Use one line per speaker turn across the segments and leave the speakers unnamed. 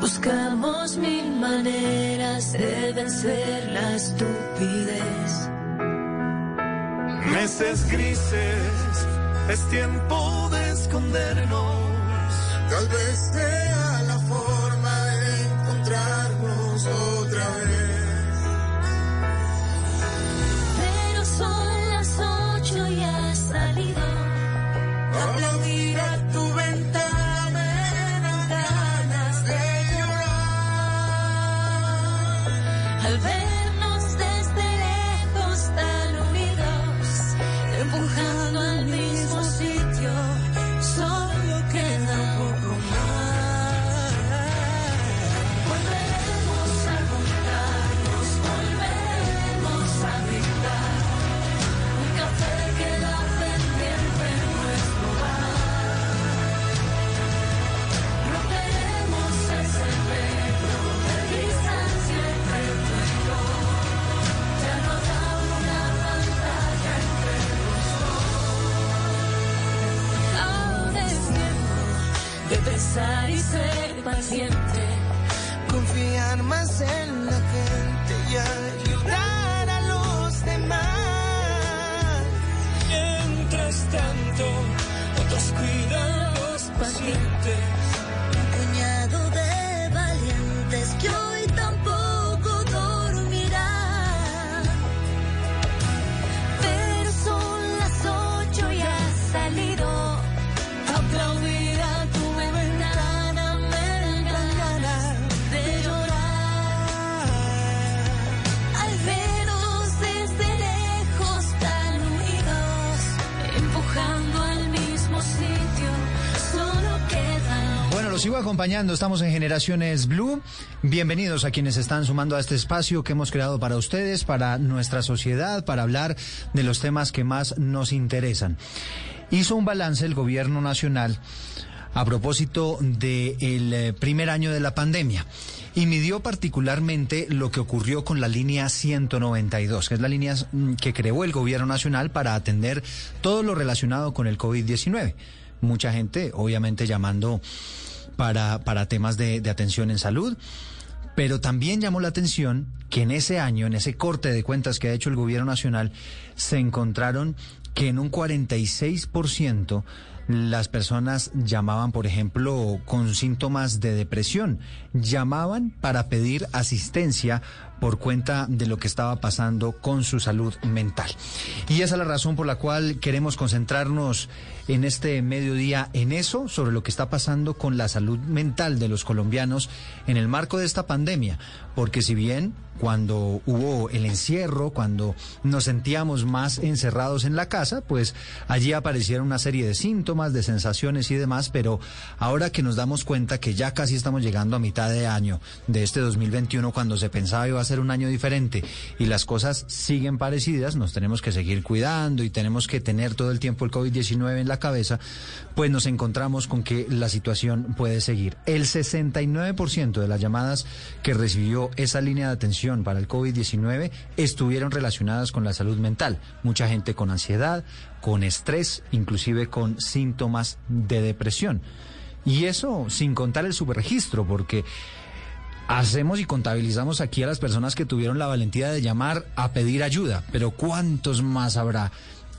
Buscamos mil maneras de vencer la estupidez.
Meses grises, es tiempo de escondernos.
Tal vez sea
paciente.
Estamos en Generaciones Blue. Bienvenidos a quienes están sumando a este espacio que hemos creado para ustedes, para nuestra sociedad, para hablar de los temas que más nos interesan. Hizo un balance el gobierno nacional a propósito del eh, primer año de la pandemia y midió particularmente lo que ocurrió con la línea 192, que es la línea mm, que creó el gobierno nacional para atender todo lo relacionado con el COVID-19. Mucha gente, obviamente, llamando para, para temas de, de atención en salud. Pero también llamó la atención que en ese año, en ese corte de cuentas que ha hecho el gobierno nacional, se encontraron que en un 46% las personas llamaban, por ejemplo, con síntomas de depresión. Llamaban para pedir asistencia por cuenta de lo que estaba pasando con su salud mental. Y esa es la razón por la cual queremos concentrarnos en este mediodía en eso, sobre lo que está pasando con la salud mental de los colombianos en el marco de esta pandemia. Porque si bien cuando hubo el encierro, cuando nos sentíamos más encerrados en la casa, pues allí aparecieron una serie de síntomas, de sensaciones y demás, pero ahora que nos damos cuenta que ya casi estamos llegando a mitad de año de este 2021, cuando se pensaba iba a ser un año diferente y las cosas siguen parecidas, nos tenemos que seguir cuidando y tenemos que tener todo el tiempo el COVID-19 en la cabeza, pues nos encontramos con que la situación puede seguir. El 69% de las llamadas que recibió esa línea de atención para el COVID-19 estuvieron relacionadas con la salud mental. Mucha gente con ansiedad, con estrés, inclusive con síntomas de depresión. Y eso sin contar el subregistro, porque hacemos y contabilizamos aquí a las personas que tuvieron la valentía de llamar a pedir ayuda, pero ¿cuántos más habrá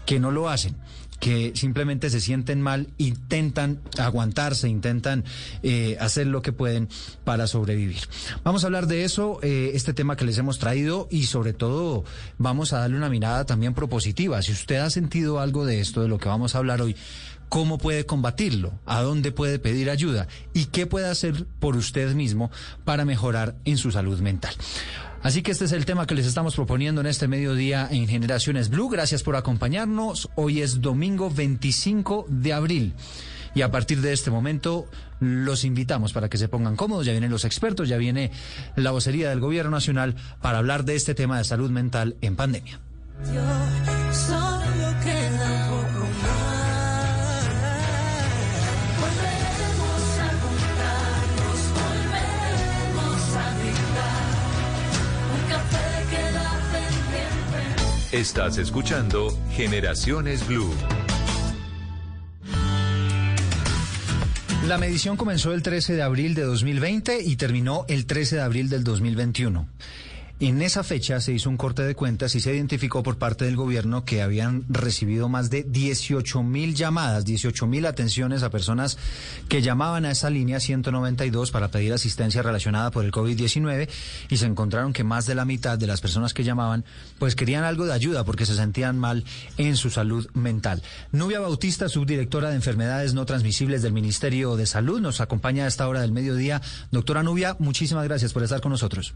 que no lo hacen? Que simplemente se sienten mal, intentan aguantarse, intentan eh, hacer lo que pueden para sobrevivir. Vamos a hablar de eso, eh, este tema que les hemos traído y sobre todo vamos a darle una mirada también propositiva. Si usted ha sentido algo de esto, de lo que vamos a hablar hoy, ¿Cómo puede combatirlo? ¿A dónde puede pedir ayuda? ¿Y qué puede hacer por usted mismo para mejorar en su salud mental? Así que este es el tema que les estamos proponiendo en este mediodía en Generaciones Blue. Gracias por acompañarnos. Hoy es domingo 25 de abril. Y a partir de este momento los invitamos para que se pongan cómodos. Ya vienen los expertos, ya viene la vocería del Gobierno Nacional para hablar de este tema de salud mental en pandemia.
Estás escuchando Generaciones Blue.
La medición comenzó el 13 de abril de 2020 y terminó el 13 de abril del 2021. En esa fecha se hizo un corte de cuentas y se identificó por parte del gobierno que habían recibido más de 18 mil llamadas, 18 mil atenciones a personas que llamaban a esa línea 192 para pedir asistencia relacionada por el COVID-19 y se encontraron que más de la mitad de las personas que llamaban pues querían algo de ayuda porque se sentían mal en su salud mental. Nubia Bautista, subdirectora de enfermedades no transmisibles del Ministerio de Salud, nos acompaña a esta hora del mediodía. Doctora Nubia, muchísimas gracias por estar con nosotros.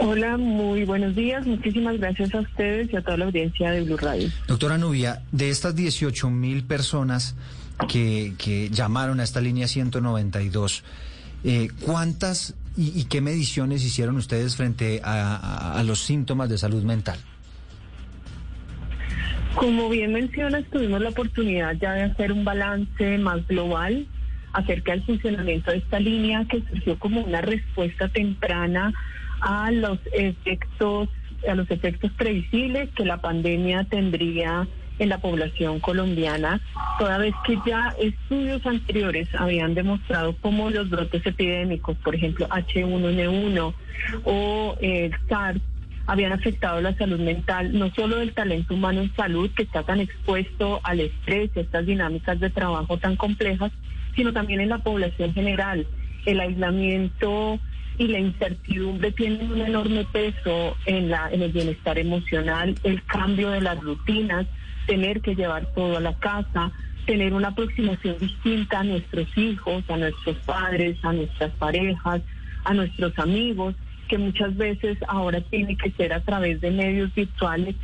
Hola, muy buenos días. Muchísimas gracias a ustedes y a toda la audiencia de Blue Radio.
Doctora Nubia, de estas 18 mil personas que, que llamaron a esta línea 192, eh, ¿cuántas y, y qué mediciones hicieron ustedes frente a, a- a los síntomas de salud mental?
Como bien mencionas, tuvimos la oportunidad ya de hacer un balance más global acerca del funcionamiento de esta línea que surgió como una respuesta temprana a los efectos a los efectos previsibles que la pandemia tendría en la población colombiana, toda vez que ya estudios anteriores habían demostrado cómo los brotes epidémicos, por ejemplo H1N1 o eh, el SARS, habían afectado la salud mental, no solo del talento humano en salud, que está tan expuesto al estrés y a estas dinámicas de trabajo tan complejas, sino también en la población general. El aislamiento y la incertidumbre tienen un enorme peso en, la, en el bienestar emocional, el cambio de las rutinas, tener que llevar todo a la casa, tener una aproximación distinta a nuestros hijos, a nuestros padres, a nuestras parejas, a nuestros amigos, que muchas veces ahora tiene que ser a través de medios virtuales,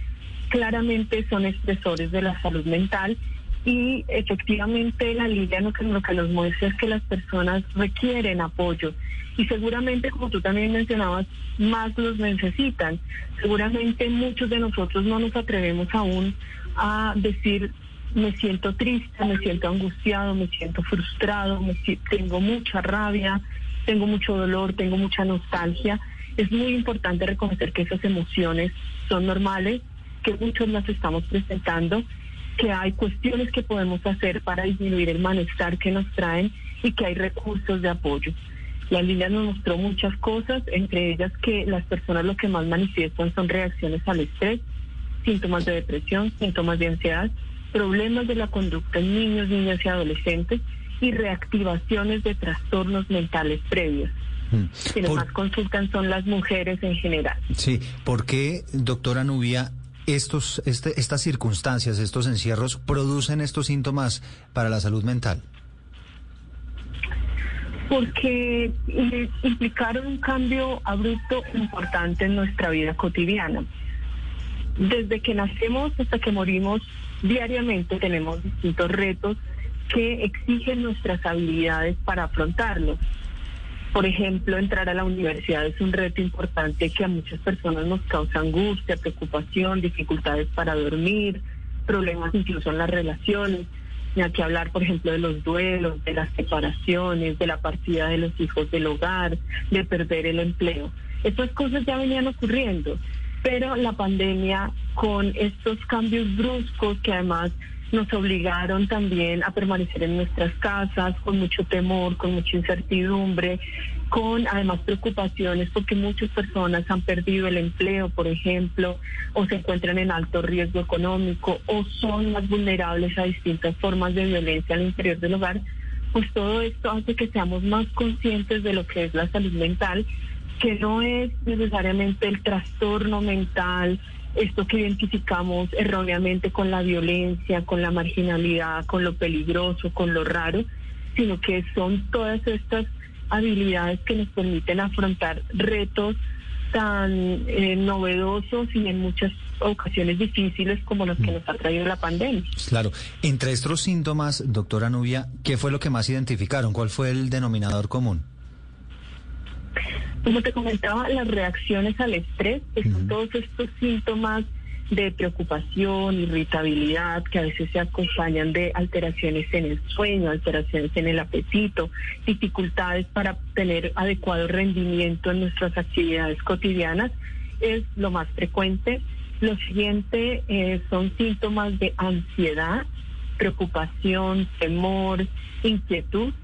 claramente son expresores de la salud mental y efectivamente la línea lo que, lo que nos muestra es que las personas requieren apoyo. Y seguramente como tú también mencionabas más los necesitan. Seguramente muchos de nosotros no nos atrevemos aún a decir me siento triste me siento angustiado me siento frustrado me si- tengo mucha rabia tengo mucho dolor tengo mucha nostalgia es muy importante reconocer que esas emociones son normales que muchos las estamos presentando que hay cuestiones que podemos hacer para disminuir el malestar que nos traen y que hay recursos de apoyo. La línea nos mostró muchas cosas, entre ellas que las personas lo que más manifiestan son reacciones al estrés, síntomas de depresión, síntomas de ansiedad, problemas de la conducta en niños, niñas y adolescentes y reactivaciones de trastornos mentales previos.
Mm.
Quienes
Por-
más consultan son las mujeres en general.
Sí, ¿por qué, doctora Nubia, estos, este- estas circunstancias, estos encierros, producen estos síntomas para la salud mental?
porque implicaron un cambio abrupto importante en nuestra vida cotidiana. Desde que nacemos hasta que morimos, diariamente tenemos distintos retos que exigen nuestras habilidades para afrontarlos. Por ejemplo, entrar a la universidad es un reto importante que a muchas personas nos causa angustia, preocupación, dificultades para dormir, problemas incluso en las relaciones. Ni hay que hablar, por ejemplo, de los duelos, de las separaciones, de la partida de los hijos del hogar, de perder el empleo. Estas cosas ya venían ocurriendo, pero la pandemia con estos cambios bruscos que además nos obligaron también a permanecer en nuestras casas con mucho temor, con mucha incertidumbre, con además preocupaciones porque muchas personas han perdido el empleo, por ejemplo, o se encuentran en alto riesgo económico o son más vulnerables a distintas formas de violencia al interior del hogar, pues todo esto hace que seamos más conscientes de lo que es la salud mental, que no es necesariamente el trastorno mental, esto que identificamos erróneamente con la violencia, con la marginalidad, con lo peligroso, con lo raro, sino que son todas estas habilidades que nos permiten afrontar retos tan eh, novedosos y en muchas ocasiones difíciles como los que nos ha traído la pandemia.
Claro. Entre estos síntomas, doctora Nubia, ¿qué fue lo que más identificaron? ¿Cuál fue el denominador común?
Como te comentaba, las reacciones al estrés, que son todos estos síntomas de preocupación, irritabilidad, que a veces se acompañan de alteraciones en el sueño, alteraciones en el apetito, dificultades para tener adecuado rendimiento en nuestras actividades cotidianas, es lo más frecuente. Lo siguiente eh, son síntomas de ansiedad, preocupación, temor, inquietud.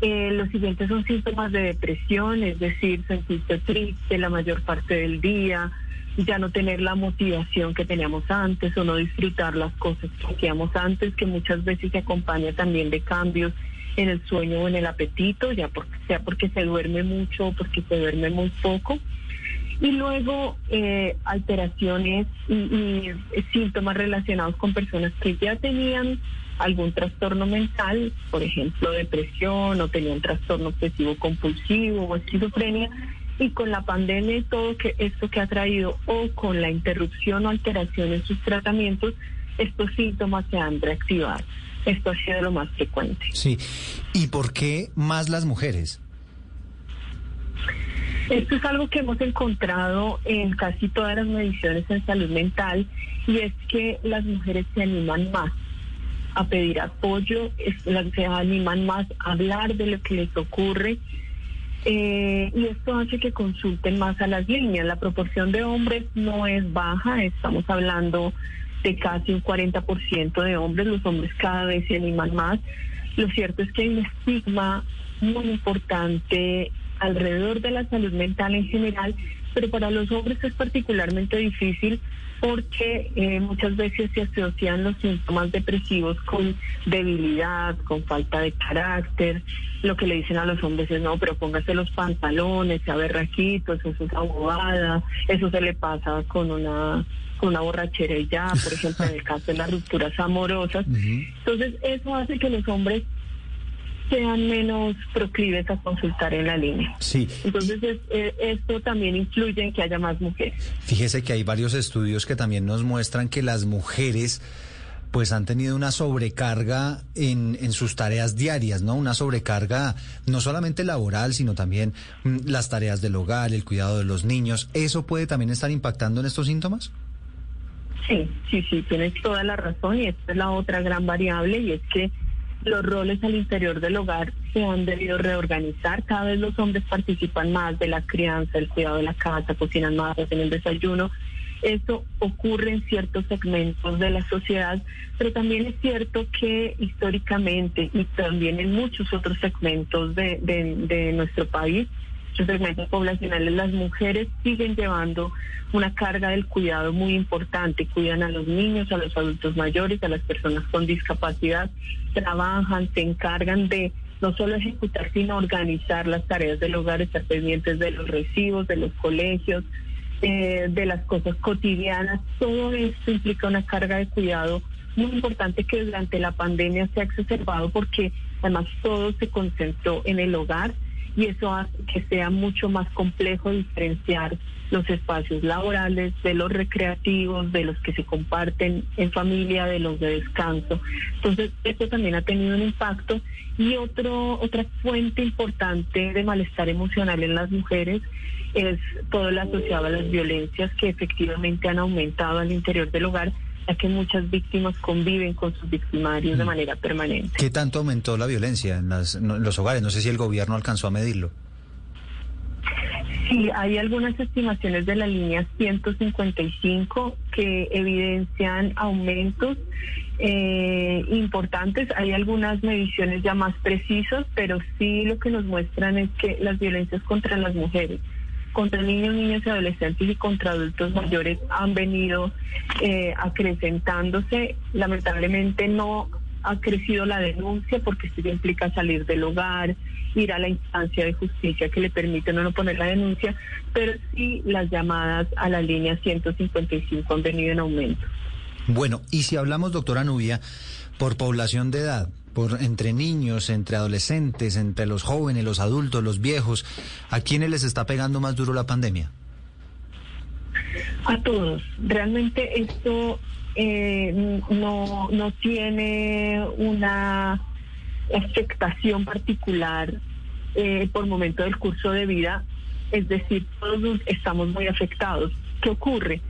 Eh, los siguientes son síntomas de depresión, es decir, sentirse triste la mayor parte del día, ya no tener la motivación que teníamos antes o no disfrutar las cosas que hacíamos antes, que muchas veces se acompaña también de cambios en el sueño o en el apetito, ya porque, sea porque se duerme mucho o porque se duerme muy poco. Y luego eh, alteraciones y, y síntomas relacionados con personas que ya tenían algún trastorno mental, por ejemplo depresión o tenían trastorno obsesivo compulsivo o esquizofrenia, y con la pandemia y todo que esto que ha traído o con la interrupción o alteración en sus tratamientos, estos síntomas se han reactivado. Esto ha sido lo más frecuente.
Sí. ¿Y por qué más las mujeres?
Esto es algo que hemos encontrado en casi todas las mediciones en salud mental y es que las mujeres se animan más a pedir apoyo, se animan más a hablar de lo que les ocurre eh, y esto hace que consulten más a las líneas. La proporción de hombres no es baja, estamos hablando de casi un 40% de hombres, los hombres cada vez se animan más. Lo cierto es que hay un estigma muy importante alrededor de la salud mental en general, pero para los hombres es particularmente difícil porque eh, muchas veces se asocian los síntomas depresivos con debilidad, con falta de carácter. Lo que le dicen a los hombres es, no, pero póngase los pantalones, sea berraquito, eso es una bobada, eso se le pasa con una con una borrachera y ya, por ejemplo, en el caso de las rupturas amorosas. Entonces, eso hace que los hombres sean menos proclives a consultar en la línea.
Sí.
Entonces, es- eh, esto también influye en que haya más mujeres.
Fíjese que hay varios estudios que también nos muestran que las mujeres pues han tenido una sobrecarga en, en sus tareas diarias, ¿no? Una sobrecarga no solamente laboral, sino también mm, las tareas del hogar, el cuidado de los niños. ¿Eso puede también estar impactando en estos síntomas?
Sí, sí, sí, tienes toda la razón y esta es la otra gran variable y es que los roles al interior del hogar se han debido reorganizar. Cada vez los hombres participan más de la crianza, el cuidado de la casa, cocinan más, hacen el desayuno. Eso ocurre en ciertos segmentos de la sociedad, pero también es cierto que históricamente y también en muchos otros segmentos de, de, nuestro país, muchos segmentos poblacionales, las mujeres siguen llevando una carga del cuidado muy importante. Cuidan a los niños, a los adultos mayores, a las personas con discapacidad, trabajan, se encargan de no solo ejecutar, sino organizar las tareas del hogar, estar pendientes de los recibos, de los colegios, eh, de las cosas cotidianas. Todo esto implica una carga de cuidado muy importante que durante la pandemia se ha exacerbado porque además todo se concentró en el hogar y eso hace que sea mucho más complejo diferenciar los espacios laborales de los recreativos, de los que se comparten en familia, de los de descanso. Entonces, esto también ha tenido un impacto y otro otra fuente importante de malestar emocional en las mujeres es todo lo asociado a las violencias que efectivamente han aumentado al interior del hogar, ya que muchas víctimas conviven con sus victimarios de manera permanente.
¿Qué tanto aumentó la violencia en, las- en los hogares? No sé si el gobierno alcanzó a medirlo.
Sí, hay algunas estimaciones de la línea 155 que evidencian aumentos eh, importantes. Hay algunas mediciones ya más precisas, pero sí lo que nos muestran es que las violencias contra las mujeres, contra niños, niñas y adolescentes y contra adultos mayores han venido eh, acrecentándose. Lamentablemente no ha crecido la denuncia porque esto ya implica salir del hogar, ir a la instancia de justicia que le permite no poner la denuncia, pero sí las llamadas a la línea 155 han venido en aumento.
Bueno, y si hablamos, doctora Nubia, por población de edad, por entre niños, entre adolescentes, entre los jóvenes, los adultos, los viejos. ¿A quiénes les está pegando más duro la pandemia?
A todos. Realmente esto eh, no, no tiene una afectación particular eh, por momento del curso de vida. Es decir, todos estamos muy afectados. ¿Qué ocurre?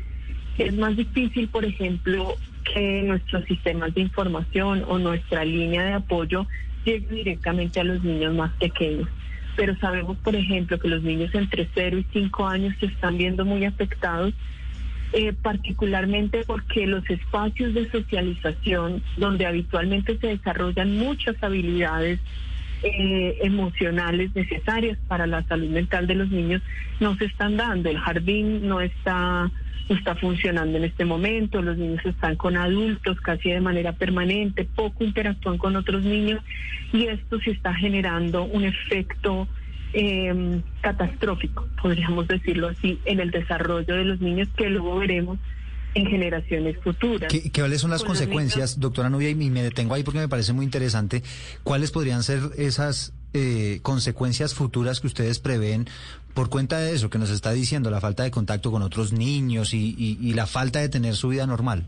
Es más difícil, por ejemplo, que nuestros sistemas de información o nuestra línea de apoyo llegue directamente a los niños más pequeños. Pero sabemos, por ejemplo, que los niños entre 0 y 5 años se están viendo muy afectados, eh, particularmente porque los espacios de socialización, donde habitualmente se desarrollan muchas habilidades eh, emocionales necesarias para la salud mental de los niños, no se están dando. El jardín no está está funcionando en este momento, los niños están con adultos casi de manera permanente, poco interactúan con otros niños y esto se está generando un efecto eh, catastrófico, podríamos decirlo así, en el desarrollo de los niños que luego veremos en generaciones futuras.
¿Qué, cuáles son las
Con los
consecuencias, doctora Nubia? Y me detengo ahí porque me parece muy interesante. ¿Cuáles podrían ser esas eh, consecuencias futuras que ustedes prevén por cuenta de eso que nos está diciendo, la falta de contacto con otros niños y, y- y la falta de tener su vida normal?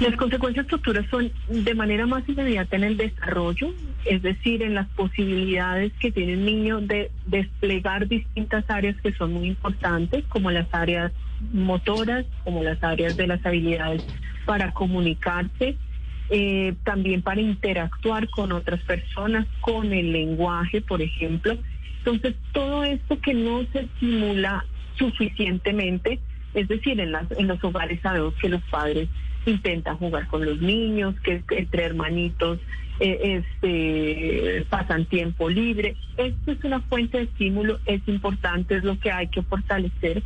Las consecuencias futuras son de manera más inmediata en el desarrollo, es decir, en las posibilidades que tiene el niño de desplegar distintas áreas que son muy importantes, como las áreas motoras, como las áreas de las habilidades para comunicarse, eh, también para interactuar con otras personas, con el lenguaje, por ejemplo. Entonces, todo esto que no se estimula suficientemente, es decir, en, las, en los hogares sabemos que los padres intentan jugar con los niños, que entre hermanitos eh, este, pasan tiempo libre. Esto es una fuente de estímulo, es importante, es lo que hay que fortalecer,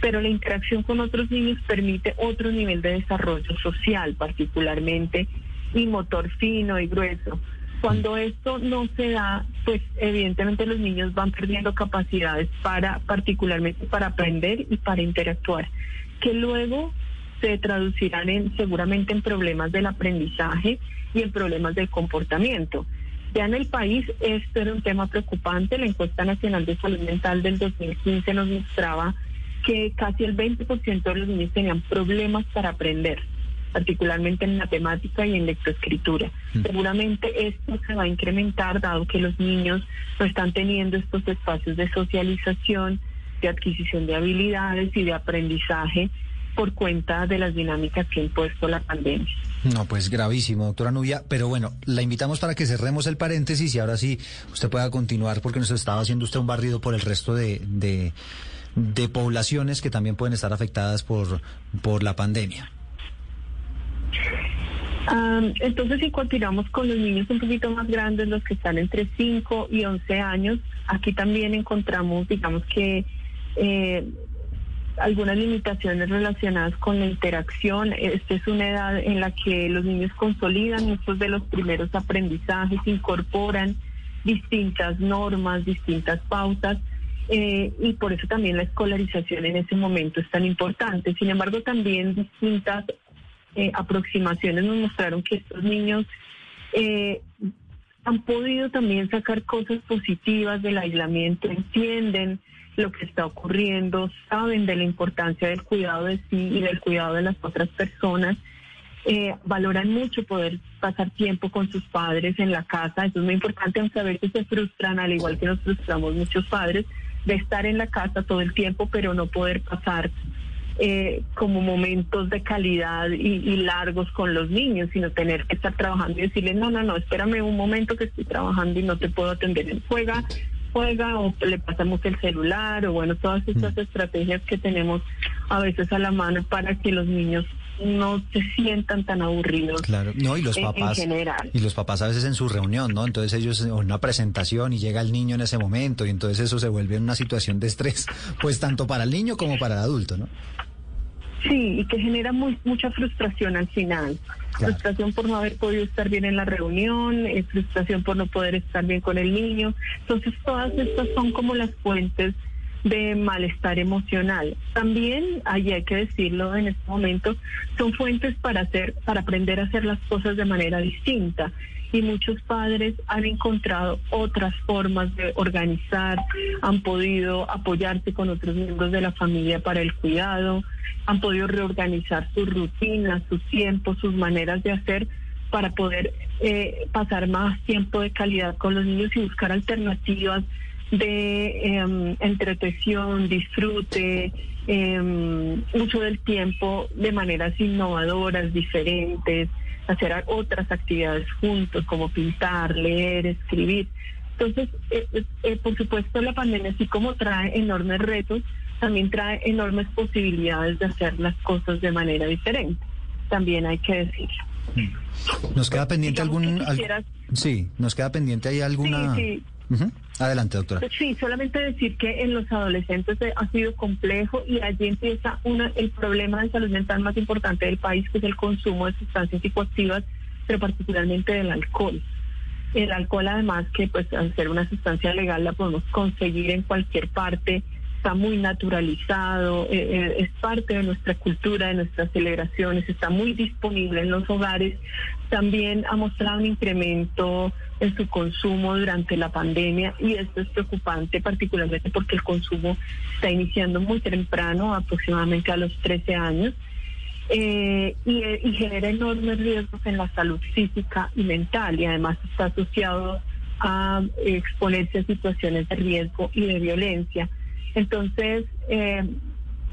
pero la interacción con otros niños permite otro nivel de desarrollo social, particularmente, y motor fino y grueso. Cuando esto no se da, pues evidentemente los niños van perdiendo capacidades para, particularmente para aprender y para interactuar, que luego se traducirán en seguramente en problemas del aprendizaje y en problemas del comportamiento. Ya en el país esto era un tema preocupante. La encuesta nacional de salud mental del 2015 nos mostraba que casi el 20% de los niños tenían problemas para aprender, particularmente en matemática y en lectoescritura. Seguramente esto se va a incrementar dado que los niños no están teniendo estos espacios de socialización, de adquisición de habilidades y de aprendizaje por cuenta de las dinámicas que ha impuesto la pandemia.
No, pues gravísimo, doctora Nubia. Pero bueno, la invitamos para que cerremos el paréntesis y ahora sí usted pueda continuar porque nos estaba haciendo usted un barrido por el resto de, de, de poblaciones que también pueden estar afectadas por, por la pandemia.
Ah, entonces, si continuamos con los niños un poquito más grandes, los que están entre 5 y 11 años, aquí también encontramos, digamos que, eh, algunas limitaciones relacionadas con la interacción. Esta es una edad en la que los niños consolidan muchos de los primeros aprendizajes, incorporan distintas normas, distintas pautas. Eh, y por eso también la escolarización en ese momento es tan importante. Sin embargo, también distintas eh, aproximaciones nos mostraron que estos niños eh, han podido también sacar cosas positivas del aislamiento, entienden lo que está ocurriendo, saben de la importancia del cuidado de sí y del cuidado de las otras personas, eh, valoran mucho poder pasar tiempo con sus padres en la casa, eso es muy importante, aunque a veces se frustran, al igual que nos frustramos muchos padres, de estar en la casa todo el tiempo, pero no poder pasar eh, como momentos de calidad y, y largos con los niños, sino tener que estar trabajando y decirle, no, no, no, espérame un momento que estoy trabajando y no te puedo atender. Juega, juega o le pasamos el celular o bueno, todas estas estrategias que tenemos a veces a la mano para que los niños no se sientan tan aburridos.
Claro, no, y los
en- en
papás.
general.
Y los papás a veces en su reunión, ¿no? Entonces ellos en una presentación y llega el niño en ese momento y entonces eso se vuelve una situación de estrés, pues tanto para el niño como para el adulto, ¿no?
Sí, y que genera muy, mucha frustración al final.
Claro.
Frustración por no haber podido estar bien en la reunión, eh, frustración por no poder estar bien con el niño. Entonces, todas estas son como las fuentes de malestar emocional. También, ahí hay que decirlo en este momento, son fuentes para hacer, para aprender a hacer las cosas de manera distinta. Y muchos padres han encontrado otras formas de organizar, han podido apoyarse con otros miembros de la familia para el cuidado, han podido reorganizar sus rutinas, sus tiempos, sus maneras de hacer para poder eh, pasar más tiempo de calidad con los niños y buscar alternativas de eh, entretención, disfrute, eh, uso del tiempo de maneras innovadoras, diferentes, hacer otras actividades juntos como pintar, leer, escribir. Entonces, eh, eh, por supuesto, la pandemia, así como trae enormes retos, también trae enormes posibilidades de hacer las cosas de manera diferente. También hay que decirlo.
Nos queda pendiente
Digamos
algún...
que
al-
quisieras-
Sí, nos queda pendiente ahí alguna...
Sí, sí.
Adelante, doctora.
Sí, solamente decir que en los adolescentes eh, ha sido complejo y allí empieza una, el problema de salud mental más importante del país, que es el consumo de sustancias psicoactivas, pero particularmente del alcohol. El alcohol, además, que pues al ser una sustancia legal la podemos conseguir en cualquier parte, está muy naturalizado, eh, eh, es parte de nuestra cultura, de nuestras celebraciones, está muy disponible en los hogares. También ha mostrado un incremento en su consumo durante la pandemia y esto es preocupante particularmente porque el consumo está iniciando muy temprano, aproximadamente a los 13 años. eh, y, y genera enormes riesgos en la salud física y mental y además está asociado a exponerse a situaciones de riesgo y de violencia. Entonces, eh,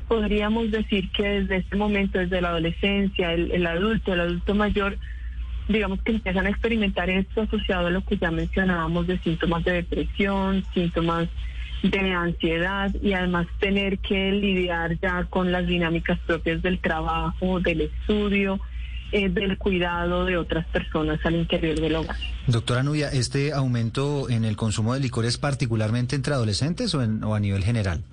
podríamos decir que desde este momento, desde la adolescencia, el, el adulto, el adulto mayor, digamos que empiezan a experimentar esto asociado a lo que ya mencionábamos de síntomas de depresión, síntomas de ansiedad y además tener que lidiar ya con las dinámicas propias del trabajo, del estudio, eh, del cuidado de otras personas al interior del hogar.
Doctora Nubia, ¿este aumento en el consumo de licor es particularmente entre adolescentes o, en- o a nivel general?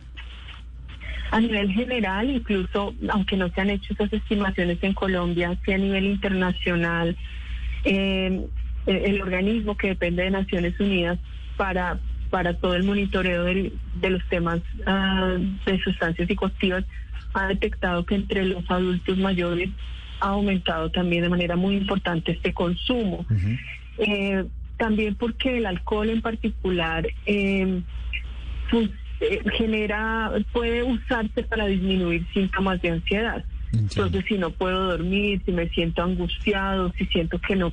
A nivel general, incluso, aunque no se han hecho esas estimaciones en Colombia, sí a nivel internacional, eh, el, el organismo que depende de Naciones Unidas para, para todo el monitoreo del- de los temas ah, de sustancias psicoactivas ha detectado que entre los adultos mayores ha aumentado también de manera muy importante este consumo. Eh, también porque el alcohol en particular eh, fun- eh, genera, puede usarse para disminuir síntomas de ansiedad.
Entiendo.
Entonces, si no puedo dormir, si me siento angustiado, si siento que no,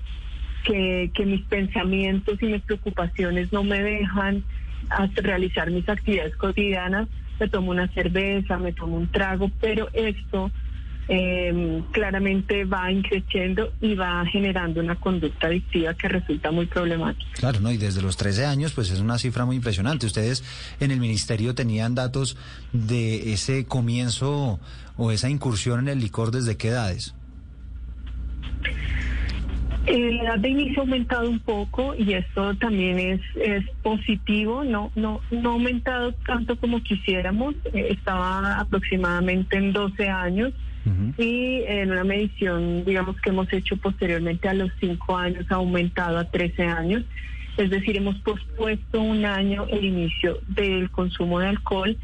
que, que mis pensamientos y mis preocupaciones no me dejan hasta realizar mis actividades cotidianas, me tomo una cerveza, me tomo un trago, pero esto eh, claramente va increciendo y va generando una conducta adictiva que resulta muy problemática.
Claro, ¿no? Y desde los 13 años, pues es una cifra muy impresionante. Ustedes en el ministerio tenían datos de ese comienzo o esa incursión en el licor desde qué edades.
Eh, la edad de inicio ha aumentado un poco y esto también es, es positivo, no, no, no ha aumentado tanto como quisiéramos, eh, estaba aproximadamente en 12 años Y en una medición, digamos que hemos hecho posteriormente a los 5 años ha aumentado a 13 años, es decir, hemos pospuesto un año el inicio del consumo de alcohol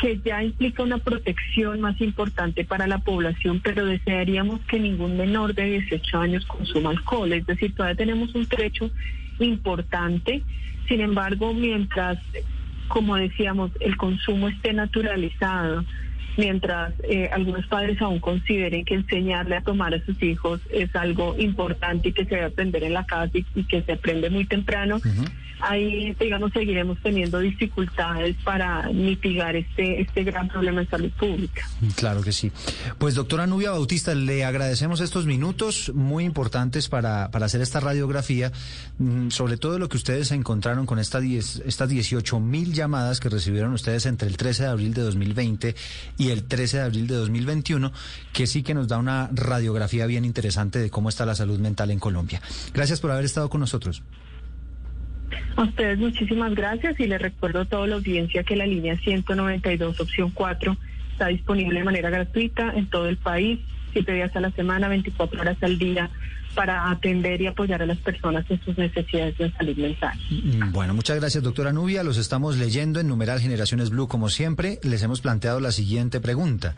que ya implica una protección más importante para la población, pero desearíamos que ningún menor de 18 años consuma alcohol. Es decir, todavía tenemos un trecho importante. Sin embargo, mientras, como decíamos, el consumo esté naturalizado, mientras eh, algunos padres aún consideren que enseñarle a tomar a sus hijos es algo importante y que se debe aprender en la casa y, que se aprende muy temprano. Ahí, digamos, seguiremos teniendo dificultades para mitigar este, este gran problema de salud pública.
Claro que sí. Pues doctora Nubia Bautista, le agradecemos estos minutos muy importantes para, para hacer esta radiografía, mm, sobre todo lo que ustedes encontraron con esta diez- estas 18 mil llamadas que recibieron ustedes entre el 13 de abril de 2020 y el 13 de abril de 2021, que sí que nos da una radiografía bien interesante de cómo está la salud mental en Colombia. Gracias por haber estado con nosotros.
A ustedes muchísimas gracias y les recuerdo a toda la audiencia que la línea 192 opción 4 está disponible de manera gratuita en todo el país siete días a la semana, 24 horas al día, para atender y apoyar a las personas en sus necesidades de salud mental.
Mm, Bueno, muchas gracias, doctora Nubia. Los estamos leyendo en numeral Generaciones Blue, como siempre. Les hemos planteado la siguiente pregunta.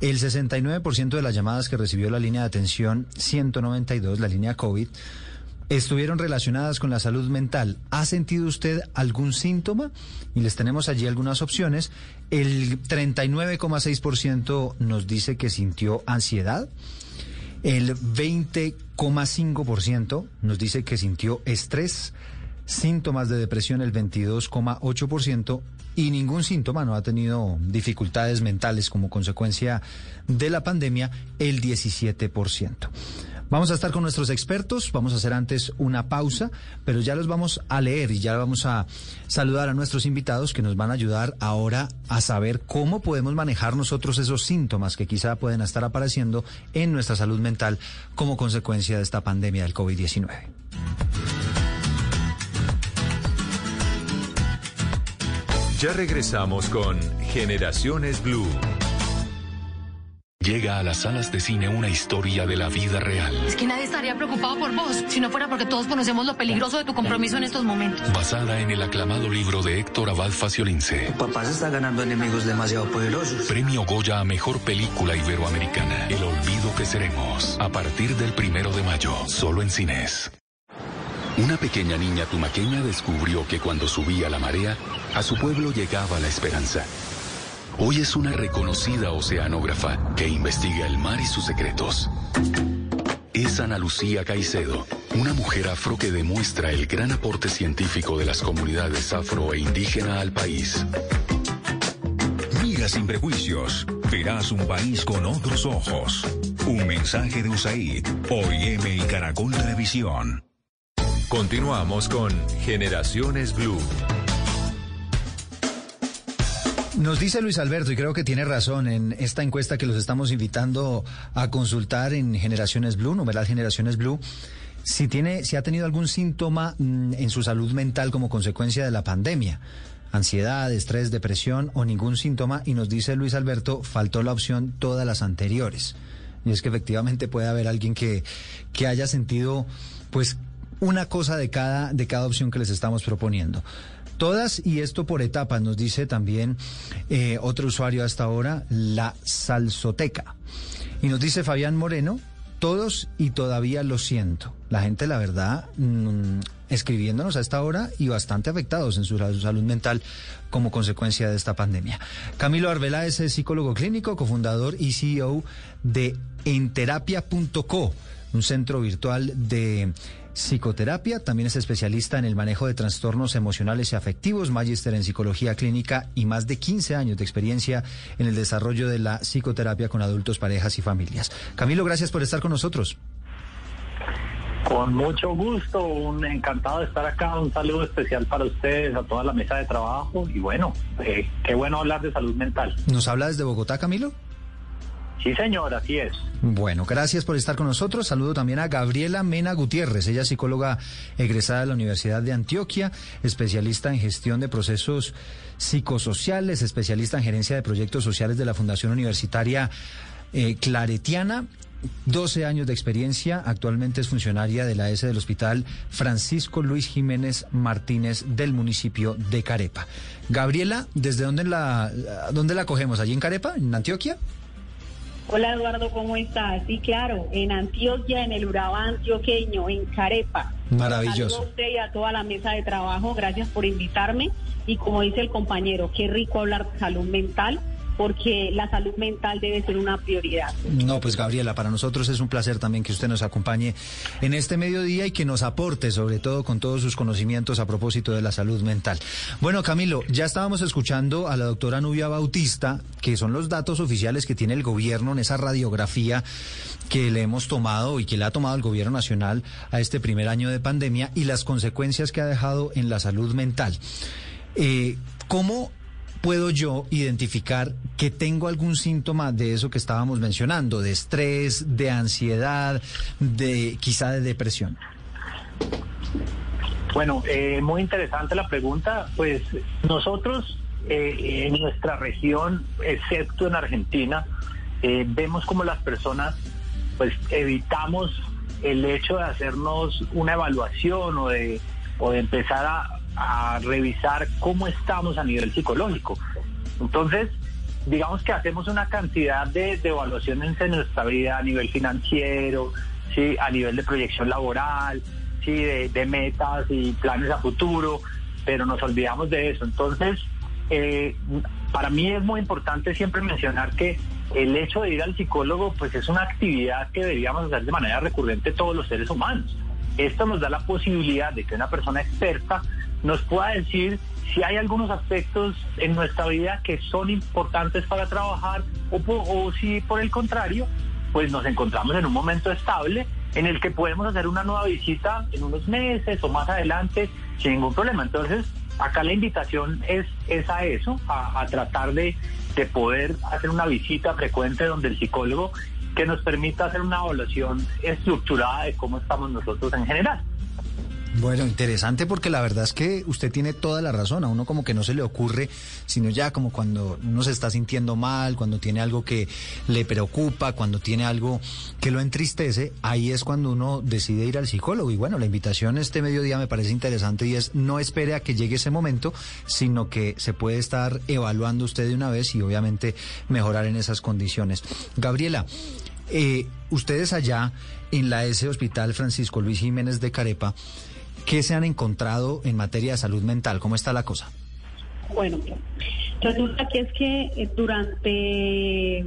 El 69% de las llamadas que recibió la línea de atención 192, la línea COVID, estuvieron relacionadas con la salud mental. ¿Ha sentido usted algún síntoma? Y les tenemos allí algunas opciones. El 39,6% nos dice que sintió ansiedad. El 20,5% nos dice que sintió estrés, síntomas de depresión el 22,8% y ningún síntoma no ha tenido dificultades mentales como consecuencia de la pandemia el 17%. Vamos a estar con nuestros expertos, vamos a hacer antes una pausa, pero ya los vamos a leer y ya vamos a saludar a nuestros invitados que nos van a ayudar ahora a saber cómo podemos manejar nosotros esos síntomas que quizá pueden estar apareciendo en nuestra salud mental como consecuencia de esta pandemia del COVID-19.
Ya regresamos con Generaciones Blue.
Llega a las salas de cine una historia de la vida real,
Es que nadie estaría preocupado por vos, si no fuera porque todos conocemos lo peligroso de tu compromiso en estos momentos.
basada en el aclamado libro de Héctor Abad Faciolince.
Papá se está ganando enemigos demasiado poderosos.
Premio Goya a Mejor Película Iberoamericana. El olvido que seremos. A partir del primero de mayo, solo en cines. Una pequeña niña tumaqueña descubrió que cuando subía la marea, a su pueblo llegaba la esperanza. Hoy es una reconocida oceanógrafa que investiga el mar y sus secretos. Es Ana Lucía Caicedo, una mujer afro que demuestra el gran aporte científico de las comunidades afro e indígena al país.
Mira sin prejuicios. Verás un país con otros ojos. Un mensaje de USAID, OIM y Caracol Televisión.
Continuamos con Generaciones Blue.
Nos dice Luis Alberto, y creo que tiene razón, en esta encuesta que los estamos invitando a consultar en Generaciones Blue, numeral Generaciones Blue, si, tiene, si ha tenido algún síntoma mm, en su salud mental como consecuencia de la pandemia. Ansiedad, estrés, depresión o ningún síntoma. Y nos dice Luis Alberto, faltó la opción todas las anteriores. Y es que efectivamente puede haber alguien que, que haya sentido, pues, una cosa de cada, de cada opción que les estamos proponiendo. Todas y esto por etapas, nos dice también eh, otro usuario hasta ahora, la salsoteca. Y nos dice Fabián Moreno, todos y todavía lo siento. La gente, la verdad, mm, escribiéndonos a esta hora y bastante afectados en su, su salud mental como consecuencia de esta pandemia. Camilo Arbeláez es psicólogo clínico, cofundador y CEO de enterapia.co, un centro virtual de psicoterapia, también es especialista en el manejo de trastornos emocionales y afectivos, magíster en psicología clínica y más de 15 años de experiencia en el desarrollo de la psicoterapia con adultos, parejas y familias. Camilo, gracias por estar con nosotros.
Con mucho gusto, un encantado de estar acá, un saludo especial para ustedes, a toda la mesa de trabajo y bueno, eh, qué bueno hablar de salud mental.
¿Nos habla desde Bogotá, Camilo?
Sí, señor, así es.
Bueno, gracias por estar con nosotros. Saludo también a Gabriela Mena Gutiérrez. Ella es psicóloga egresada de la Universidad de Antioquia, especialista en gestión de procesos psicosociales, especialista en gerencia de proyectos sociales de la Fundación Universitaria eh, Claretiana. 12 años de experiencia, actualmente es funcionaria de la S del Hospital Francisco Luis Jiménez Martínez del municipio de Carepa. Gabriela, ¿desde dónde la, dónde la cogemos? ¿Allí en Carepa, en Antioquia?
Hola Eduardo, ¿cómo estás? Sí, claro, en Antioquia, en el Urabá antioqueño, en Carepa.
Maravilloso.
A usted y a toda la mesa de trabajo, gracias por invitarme. Y como dice el compañero, qué rico hablar de salud mental, porque la salud mental debe ser una prioridad.
No, pues Gabriela, para nosotros es un placer también que usted nos acompañe en este mediodía y que nos aporte, sobre todo con todos sus conocimientos a propósito de la salud mental. Bueno, Camilo, ya estábamos escuchando a la doctora Nubia Bautista, que son los datos oficiales que tiene el gobierno en esa radiografía que le hemos tomado y que le ha tomado el gobierno nacional a este primer año de pandemia y las consecuencias que ha dejado en la salud mental. Eh, ¿Cómo puedo yo identificar que tengo algún síntoma de eso que estábamos mencionando, de estrés, de ansiedad, de quizá de depresión?
Bueno, eh, muy interesante la pregunta. Pues nosotros eh, en nuestra región, excepto en Argentina, eh, vemos como las personas pues evitamos el hecho de hacernos una evaluación o de, o de empezar a, a revisar cómo estamos a nivel psicológico. Entonces, digamos que hacemos una cantidad de, evaluaciones en nuestra vida a nivel financiero, sí, a nivel de proyección laboral, sí, de, de metas y planes a futuro, pero nos olvidamos de eso. Entonces, eh, para mí es muy importante siempre mencionar que el hecho de ir al psicólogo pues es una actividad que deberíamos hacer de manera recurrente todos los seres humanos. Esto nos da la posibilidad de que una persona experta nos pueda decir si hay algunos aspectos en nuestra vida que son importantes para trabajar o, o si por el contrario pues nos encontramos en un momento estable en el que podemos hacer una nueva visita en unos meses o más adelante sin ningún problema. Entonces, acá la invitación es, es a eso, a, a tratar de, de poder hacer una visita frecuente donde el psicólogo que nos permita hacer una evaluación estructurada de cómo estamos nosotros en general.
Bueno, interesante porque la verdad es que usted tiene toda la razón. A uno como que no se le ocurre, sino ya como cuando uno se está sintiendo mal, cuando tiene algo que le preocupa, cuando tiene algo que lo entristece, ahí es cuando uno decide ir al psicólogo. Y bueno, la invitación este mediodía me parece interesante y es no espere a que llegue ese momento, sino que se puede estar evaluando usted de una vez y obviamente mejorar en esas condiciones. Gabriela, eh, ustedes allá en la S Hospital Francisco Luis Jiménez de Carepa, ¿qué se han encontrado en materia de salud mental? ¿Cómo está la cosa?
Bueno, resulta que es que eh, durante,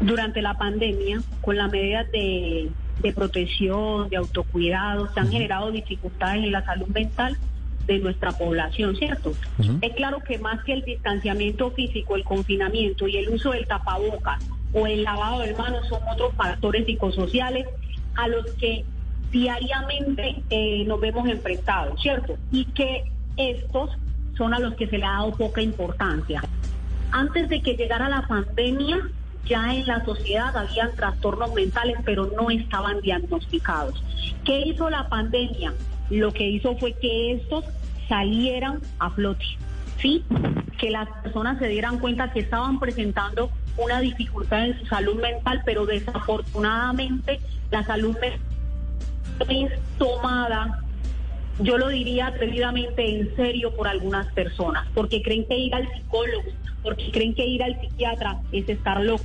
durante la pandemia, con las medidas de, de protección, de autocuidado, se han generado dificultades en la salud mental de nuestra población, ¿cierto? Es claro que más que el distanciamiento físico, el confinamiento y el uso del tapabocas o el lavado de manos son otros factores psicosociales a los que diariamente eh, nos vemos enfrentados, ¿cierto? Y que estos son a los que se le ha dado poca importancia. Antes de que llegara la pandemia, ya en la sociedad habían trastornos mentales, pero no estaban diagnosticados. ¿Qué hizo la pandemia? Lo que hizo fue que estos salieran a flote, ¿sí? Que las personas se dieran cuenta que estaban presentando una dificultad en su salud mental, pero desafortunadamente la salud mental es tomada yo lo diría atrevidamente en serio por algunas personas, porque creen que ir al psicólogo, porque creen que ir al psiquiatra es estar loco,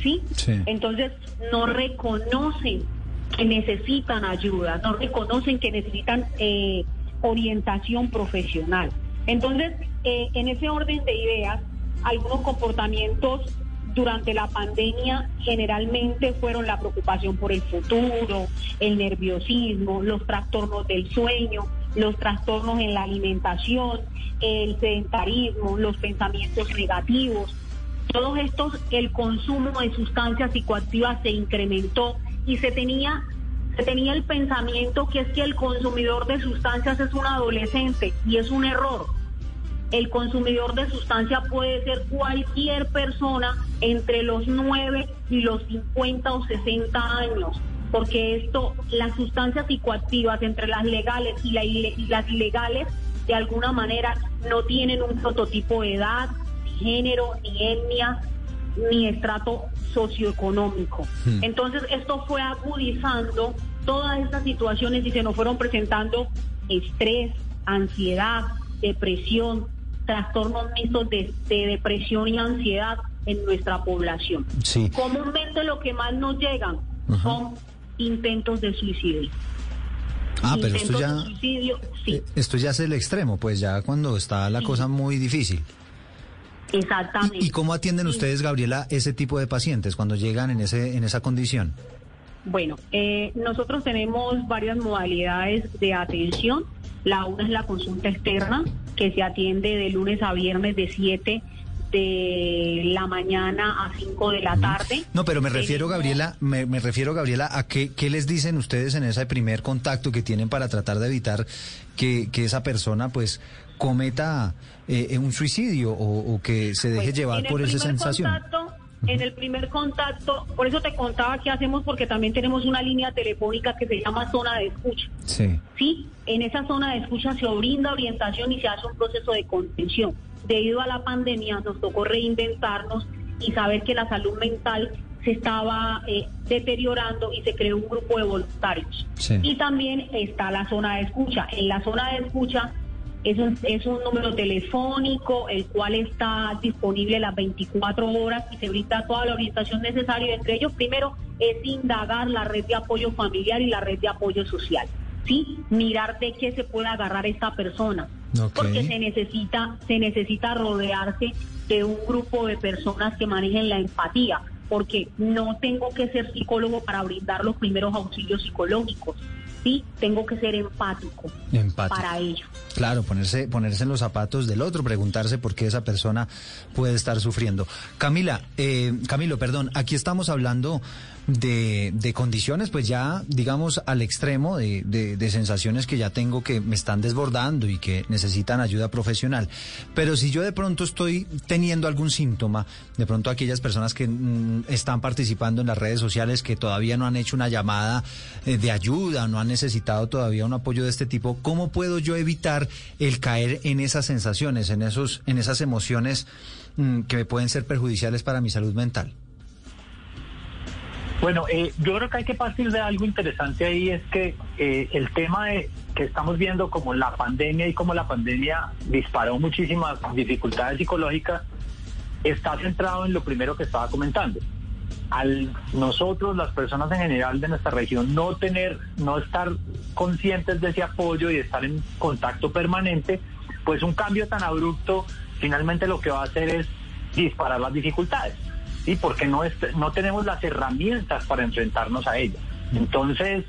¿sí?
Sí.
Entonces no reconocen que necesitan ayuda, no reconocen que necesitan eh, orientación profesional. Entonces, eh, en ese orden de ideas, algunos comportamientos durante la pandemia generalmente fueron la preocupación por el futuro, el nerviosismo, los trastornos del sueño, los trastornos en la alimentación, el sedentarismo, los pensamientos negativos. Todos estos, el consumo de sustancias psicoactivas se incrementó y se tenía se tenía el pensamiento que es que el consumidor de sustancias es un adolescente y es un error el consumidor de sustancia puede ser cualquier persona entre los 9 y los 50 o 60 años, porque esto, las sustancias psicoactivas entre las legales y, la y las ilegales, de alguna manera no tienen un prototipo de edad, ni género, ni etnia, ni estrato socioeconómico.
Hmm.
Entonces esto fue agudizando todas estas situaciones y se nos fueron presentando estrés, ansiedad, depresión, trastornos mixtos de, de depresión y ansiedad en nuestra población.
Sí.
Comúnmente lo que más nos llegan son intentos de suicidio.
Ah, pero esto ya,
de suicidio, sí,
eh, esto ya es el extremo, pues ya cuando está la cosa muy difícil.
exactamente.
¿Y cómo atienden ustedes, Gabriela, ese tipo de pacientes cuando llegan en ese en esa condición?
Bueno, eh, nosotros tenemos varias modalidades de atención. La una es la consulta externa, que se atiende de lunes a viernes de 7 de la mañana a 5 de la tarde.
No, pero me refiero,
Tenemos-
Gabriela, me, me refiero, Gabriela, a qué, qué les dicen ustedes en ese primer contacto que tienen para tratar de evitar que, que esa persona, pues, cometa eh, un suicidio o, o que se deje
Pues,
llevar por esa sensación.
contacto- en el primer contacto, por eso te contaba qué hacemos, porque también tenemos una línea telefónica que se llama zona de escucha.
Sí.
Sí, en esa zona de escucha se brinda orientación y se hace un proceso de contención. Debido a la pandemia nos tocó reinventarnos y saber que la salud mental se estaba eh, deteriorando y se creó un grupo de voluntarios.
Sí.
Y también está la zona de escucha. En la zona de escucha es un, es un número telefónico el cual está disponible las 24 horas y se brinda toda la orientación necesaria. Entre ellos, primero, es indagar la red de apoyo familiar y la red de apoyo social. ¿sí? Mirar de qué se puede agarrar esta persona. Porque se necesita, se necesita rodearse de un grupo de personas que manejen la empatía. Porque no tengo que ser psicólogo para brindar los primeros auxilios psicológicos. Sí, tengo que ser empático,
Empático.
para ello.
Claro, ponerse, ponerse en los zapatos del otro, preguntarse por qué esa persona puede estar sufriendo. Camila, eh, Camilo, perdón, aquí estamos hablando de, de condiciones, pues ya, digamos, al extremo de, de- de sensaciones que ya tengo que me están desbordando y que necesitan ayuda profesional. Pero si yo de pronto estoy teniendo algún síntoma, de pronto aquellas personas que mm, están participando en las redes sociales que todavía no han hecho una llamada eh, de ayuda, no han necesitado todavía un apoyo de este tipo, ¿cómo puedo yo evitar el caer en esas sensaciones, en esos, en esas emociones mm, que me pueden ser perjudiciales para mi salud mental?
Bueno, eh, yo creo que hay que partir de algo interesante ahí, es que eh, el tema de, que estamos viendo como la pandemia y como la pandemia disparó muchísimas dificultades psicológicas, está centrado en lo primero que estaba comentando. Al nosotros, las personas en general de nuestra región, no tener, no estar conscientes de ese apoyo y estar en contacto permanente, pues un cambio tan abrupto finalmente lo que va a hacer es disparar las dificultades. ¿sí? Porque no, es, no tenemos las herramientas para enfrentarnos a ellas. Entonces,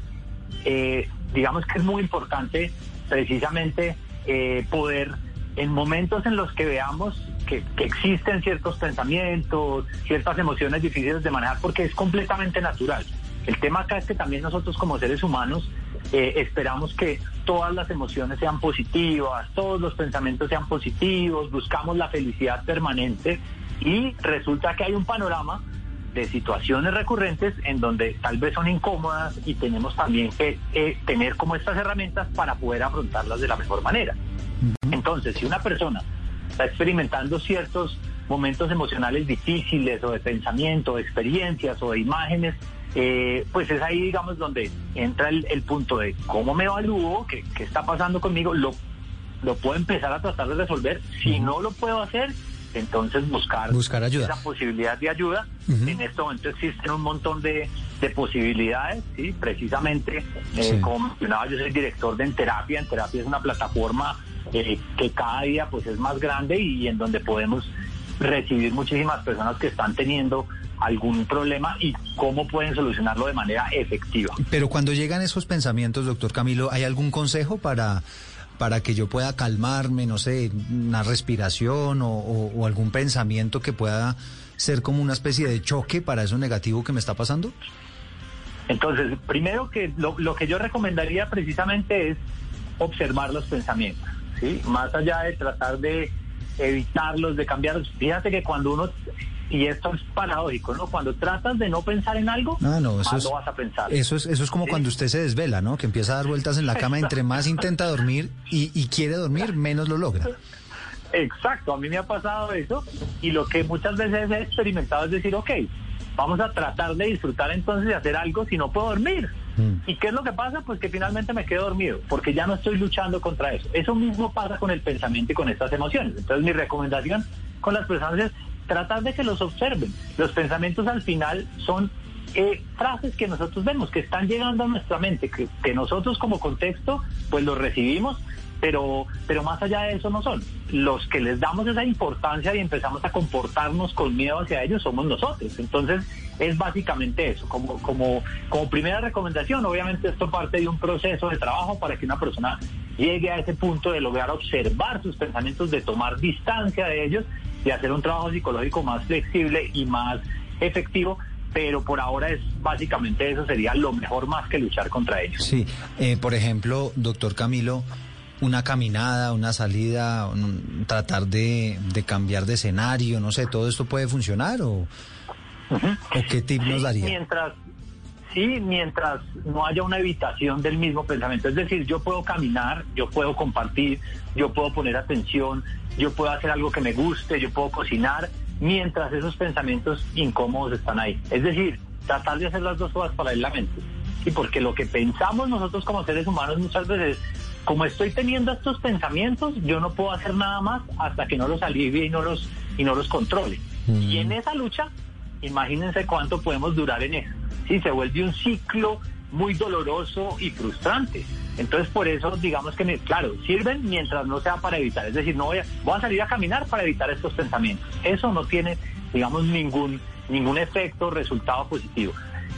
eh, digamos que es muy importante precisamente eh, poder, en momentos en los que veamos que, que existen ciertos pensamientos, ciertas emociones difíciles de manejar, porque es completamente natural. El tema acá es que también nosotros como seres humanos eh, esperamos que todas las emociones sean positivas, todos los pensamientos sean positivos, buscamos la felicidad permanente y resulta que hay un panorama de situaciones recurrentes en donde tal vez son incómodas y tenemos también que eh, tener como estas herramientas para poder afrontarlas de la mejor manera. Entonces, si una persona está experimentando ciertos momentos emocionales difíciles o de pensamiento, de experiencias o de imágenes, eh, pues es ahí, digamos, donde entra el, el punto de cómo me evalúo, qué, qué está pasando conmigo, lo, lo puedo empezar a tratar de resolver. Si no lo puedo hacer, entonces buscar,
Buscar ayuda.
esa posibilidad de ayuda. En este momento existen un montón de, de posibilidades, ¿sí? precisamente, eh,
Sí.
como mencionaba, yo soy director de Enterapia. Enterapia es una plataforma eh, que cada día pues es más grande y, en donde podemos recibir muchísimas personas que están teniendo algún problema y cómo pueden solucionarlo de manera efectiva.
Pero cuando llegan esos pensamientos, doctor Camilo, ¿hay algún consejo para, para que yo pueda calmarme, no sé, una respiración o, o- o algún pensamiento que pueda ser como una especie de choque para eso negativo que me está pasando?
Entonces, primero que lo, lo que yo recomendaría precisamente es observar los pensamientos, ¿sí? Más allá de tratar de evitarlos, de cambiarlos. Fíjate que cuando uno, y esto es paradójico, ¿no? Cuando tratas de no pensar en algo,
Ah, no, eso
más
es,
lo vas a pensar.
eso es, eso es como cuando usted se desvela, ¿no? Que empieza a dar vueltas en la cama, entre más intenta dormir y, y quiere dormir, menos lo logra.
Exacto, a mí me ha pasado eso y lo que muchas veces he experimentado es decir, ok, vamos a tratar de disfrutar entonces de hacer algo si no puedo dormir. ¿Y qué es lo que pasa? Pues que finalmente me quedo dormido, porque ya no estoy luchando contra eso. Eso mismo pasa con el pensamiento y con estas emociones. Entonces mi recomendación con las personas es tratar de que los observen. Los pensamientos al final son eh, frases que nosotros vemos, que están llegando a nuestra mente, que, que nosotros como contexto pues los recibimos, pero, pero más allá de eso no son. Los que les damos esa importancia y empezamos a comportarnos con miedo hacia ellos somos nosotros. Entonces es básicamente eso. Como, como, como primera recomendación, obviamente esto parte de un proceso de trabajo para que una persona llegue a ese punto de lograr observar sus pensamientos, de tomar distancia de ellos y hacer un trabajo psicológico más flexible y más efectivo. Pero por ahora es básicamente eso sería lo mejor más que luchar contra ellos.
Sí, eh, por ejemplo, doctor Camilo, una caminada, una salida, un- tratar de, de cambiar de escenario, no sé, ¿todo esto puede funcionar o, o qué tip nos daría?
Mientras, sí, mientras no haya una evitación del mismo pensamiento. Es decir, yo puedo caminar, yo puedo compartir, yo puedo poner atención, yo puedo hacer algo que me guste, yo puedo cocinar, mientras esos pensamientos incómodos están ahí. Es decir, tratar de hacer las dos cosas paralelamente. Y porque lo que pensamos nosotros como seres humanos muchas veces, como estoy teniendo estos pensamientos, yo no puedo hacer nada más hasta que no los alivie y no los, y no los controle. Y en esa lucha, imagínense cuánto podemos durar en eso. Sí, se vuelve un ciclo muy doloroso y frustrante. Entonces, por eso, digamos que, claro, sirven mientras no sea para evitar. Es decir, no voy a, voy a salir a caminar para evitar estos pensamientos. Eso no tiene, digamos, ningún, ningún efecto, resultado positivo.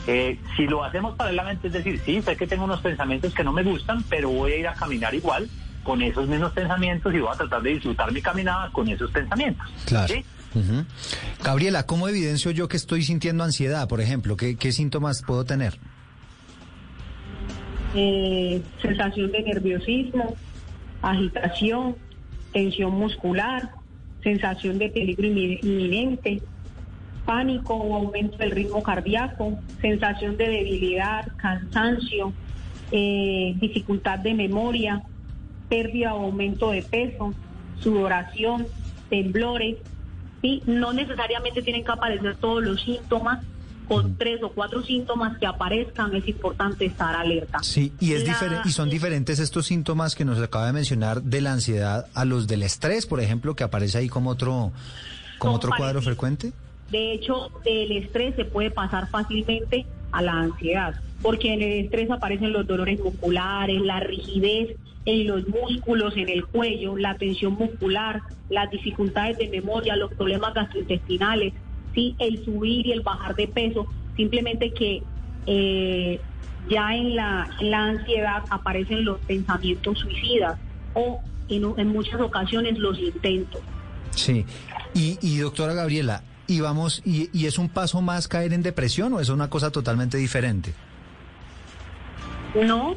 Eh, si lo hacemos paralelamente, es decir, sí, sé que tengo unos pensamientos que no me gustan, pero voy a ir a caminar igual con esos mismos pensamientos y voy a tratar de disfrutar mi caminada con esos pensamientos.
Claro. Gabriela, ¿cómo evidencio yo que estoy sintiendo ansiedad, por ejemplo? ¿Qué, qué síntomas puedo tener?
eh, sensación de nerviosismo, agitación, tensión muscular, sensación de peligro inmi- inminente, pánico o aumento del ritmo cardíaco, sensación de debilidad, cansancio, eh, dificultad de memoria, pérdida o aumento de peso, sudoración, temblores. ¿sí? No necesariamente tienen que aparecer todos los síntomas. Con tres o cuatro síntomas que aparezcan es importante estar alerta.
Sí, y, es
La-
y son diferentes estos síntomas que nos acaba de mencionar de la ansiedad a los del estrés, por ejemplo, que aparece ahí como otro, como otro cuadro frecuente.
De hecho, del estrés se puede pasar fácilmente a la ansiedad, porque en el estrés aparecen los dolores musculares, la rigidez en los músculos, en el cuello, la tensión muscular, las dificultades de memoria, los problemas gastrointestinales, sí, el subir y el bajar de peso, simplemente que eh, ya en la, en la ansiedad aparecen los pensamientos suicidas o en, muchas ocasiones los intentos.
Sí. Y doctora Gabriela, y vamos, y, y es un paso más caer en depresión o es una cosa totalmente diferente?
No,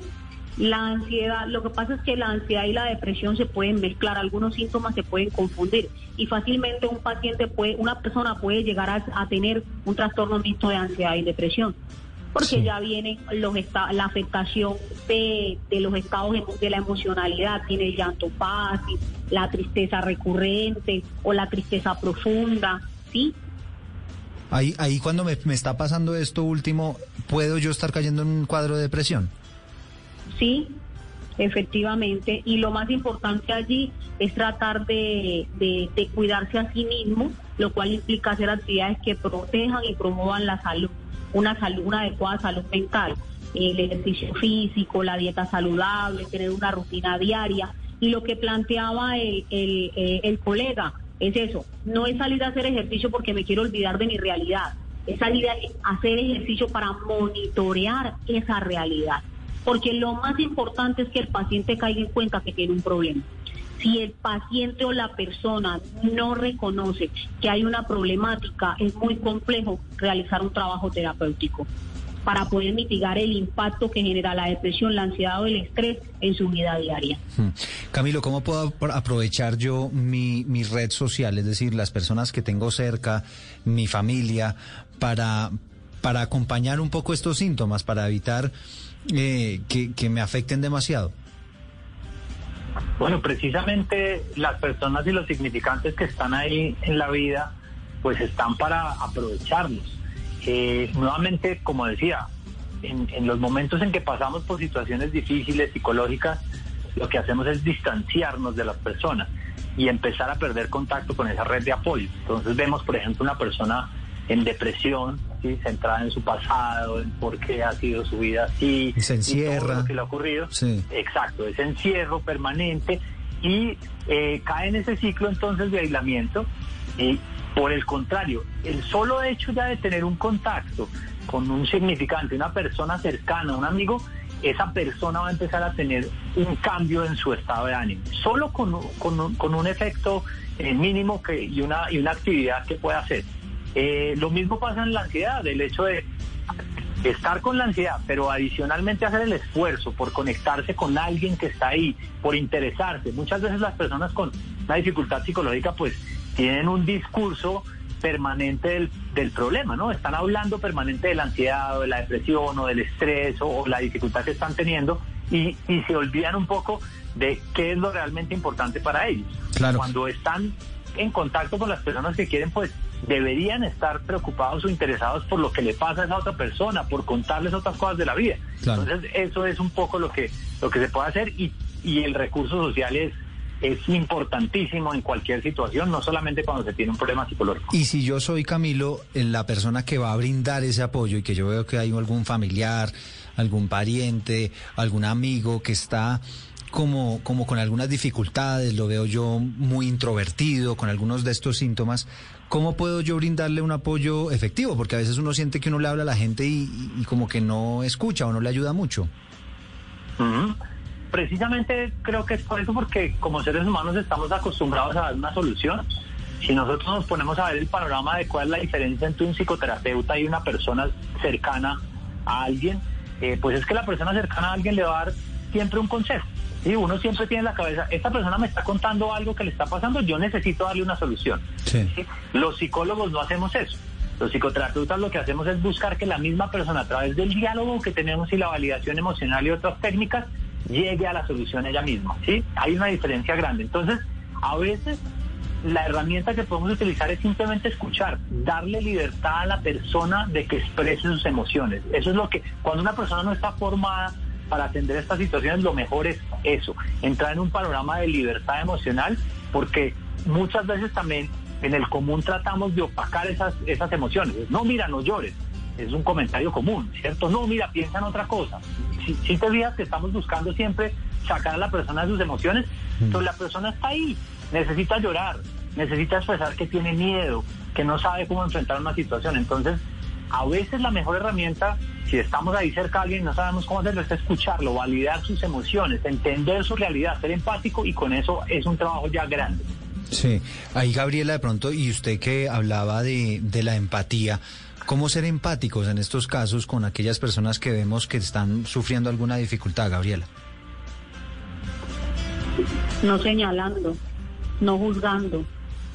la ansiedad, lo que pasa es que la ansiedad y la depresión se pueden mezclar, algunos síntomas se pueden confundir y fácilmente un paciente puede, una persona puede llegar a, a tener un trastorno mixto de ansiedad y depresión, porque
Sí.
ya viene los la afectación de, de los estados de la emocionalidad, tiene el llanto fácil, la tristeza recurrente o la tristeza profunda, ¿sí?
Ahí, ahí cuando me, está pasando esto último, ¿puedo yo estar cayendo en un cuadro de depresión?
Sí, efectivamente. Y lo más importante allí es tratar de, de- cuidarse a sí mismo, lo cual implica hacer actividades que protejan y promuevan la salud, una salud, una adecuada salud mental, el ejercicio físico, la dieta saludable, tener una rutina diaria. Y lo que planteaba el, el, eh, el colega es eso, no es salir a hacer ejercicio porque me quiero olvidar de mi realidad, es salir a hacer ejercicio para monitorear esa realidad. Porque lo más importante es que el paciente caiga en cuenta que tiene un problema. Si el paciente o la persona no reconoce que hay una problemática, es muy complejo realizar un trabajo terapéutico para poder mitigar el impacto que genera la depresión, la ansiedad o el estrés en su vida diaria.
Hmm. Camilo, ¿cómo puedo apro- aprovechar yo mi, mi red social, es decir, las personas que tengo cerca, mi familia, para, para acompañar un poco estos síntomas, para evitar eh, que, que me afecten demasiado?
Bueno, precisamente las personas y los significantes que están ahí en la vida, pues están para aprovecharlos. Eh, nuevamente, como decía, en, en los momentos en que pasamos por situaciones difíciles, psicológicas, lo que hacemos es distanciarnos de las personas y empezar a perder contacto con esa red de apoyo. Entonces vemos, por ejemplo, una persona en depresión, ¿sí? centrada en su pasado, en por qué ha sido su vida así,
Se
y todo
encierra.
lo que le ha ocurrido.
Sí.
Exacto, ese encierro permanente y eh, cae en ese ciclo entonces de aislamiento. Y por el contrario, el solo hecho ya de tener un contacto con un significante, una persona cercana, un amigo, esa persona va a empezar a tener un cambio en su estado de ánimo. Solo con, con, con un efecto eh, mínimo que, y, una, y una actividad que pueda hacer. Eh, lo mismo pasa en la ansiedad, el hecho de estar con la ansiedad, pero adicionalmente hacer el esfuerzo por conectarse con alguien que está ahí, por interesarse. Muchas veces las personas con una dificultad psicológica pues tienen un discurso permanente del, del problema, ¿no? Están hablando permanente de la ansiedad o de la depresión o del estrés o, o la dificultad que están teniendo y, y se olvidan un poco de qué es lo realmente importante para ellos.
Claro.
Cuando están en contacto con las personas que quieren pues deberían estar preocupados o interesados por lo que le pasa a esa otra persona, por contarles otras cosas de la vida.
Claro.
Entonces, eso es un poco lo que, lo que se puede hacer y, y el recurso social es, es importantísimo en cualquier situación, no solamente cuando se tiene un problema psicológico.
Y si yo soy Camilo, en la persona que va a brindar ese apoyo y que yo veo que hay algún familiar, algún pariente, algún amigo que está como, como con algunas dificultades, lo veo yo muy introvertido, con algunos de estos síntomas, ¿cómo puedo yo brindarle un apoyo efectivo? Porque a veces uno siente que uno le habla a la gente y, y- como que no escucha o no le ayuda mucho.
Precisamente creo que es por eso, porque como seres humanos estamos acostumbrados a dar una solución. Si nosotros nos ponemos a ver el panorama de cuál es la diferencia entre un psicoterapeuta y una persona cercana a alguien, eh, pues es que la persona cercana a alguien le va a dar siempre un consejo. Y uno siempre tiene en la cabeza, esta persona me está contando algo que le está pasando, yo necesito darle una solución.
Sí.
¿sí? Los psicólogos no hacemos eso. Los psicoterapeutas lo que hacemos es buscar que la misma persona, a través del diálogo que tenemos y la validación emocional y otras técnicas, llegue a la solución ella misma. ¿sí? Hay una diferencia grande. Entonces, a veces la herramienta que podemos utilizar es simplemente escuchar, darle libertad a la persona de que exprese sus emociones. Eso es lo que, cuando una persona no está formada para atender estas situaciones, lo mejor es eso, entrar en un panorama de libertad emocional, porque muchas veces también en el común tratamos de opacar esas, esas emociones. No, mira, no llores. Es un comentario común, ¿cierto? No, mira, piensa en otra cosa. Si, si te fijas que estamos buscando siempre sacar a la persona de sus emociones, entonces la persona está ahí, necesita llorar, necesita expresar que tiene miedo, que no sabe cómo enfrentar una situación. Entonces, a veces la mejor herramienta, si estamos ahí cerca de alguien y no sabemos cómo hacerlo, es escucharlo, validar sus emociones, entender su realidad, ser empático y con eso es un trabajo ya grande.
Sí, ahí Gabriela de pronto, y usted que hablaba de, de la empatía, ¿cómo ser empáticos en estos casos con aquellas personas que vemos que están sufriendo alguna dificultad, Gabriela?
no señalando, no juzgando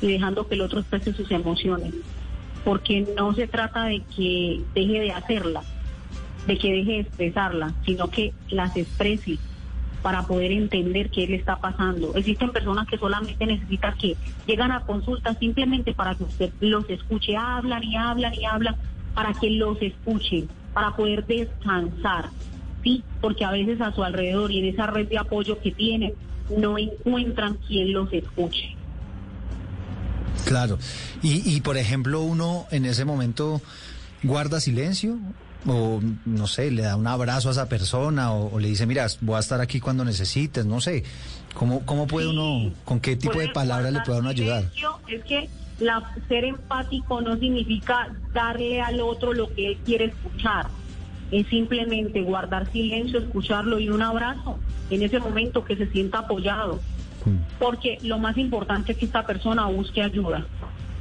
y dejando que el otro exprese sus emociones. Porque no se trata de que deje de hacerla, de que deje de expresarla, sino que las exprese para poder entender qué le está pasando. Existen personas que solamente necesitan que llegan a consulta simplemente para que usted los escuche, hablan y hablan y hablan, para que los escuchen, para poder descansar. Sí, porque a veces a su alrededor y en esa red de apoyo que tienen, no encuentran quien los escuche.
Claro. Y, y por ejemplo, uno en ese momento guarda silencio o no sé, le da un abrazo a esa persona o, o le dice, mira, voy a estar aquí cuando necesites, no sé. ¿Cómo, cómo puede uno, con qué tipo de palabras le puede uno ayudar?
Es que la, ser empático no significa darle al otro lo que él quiere escuchar. Es simplemente guardar silencio, escucharlo y un abrazo en ese momento que se sienta apoyado. Porque lo más importante es que esta persona busque ayuda.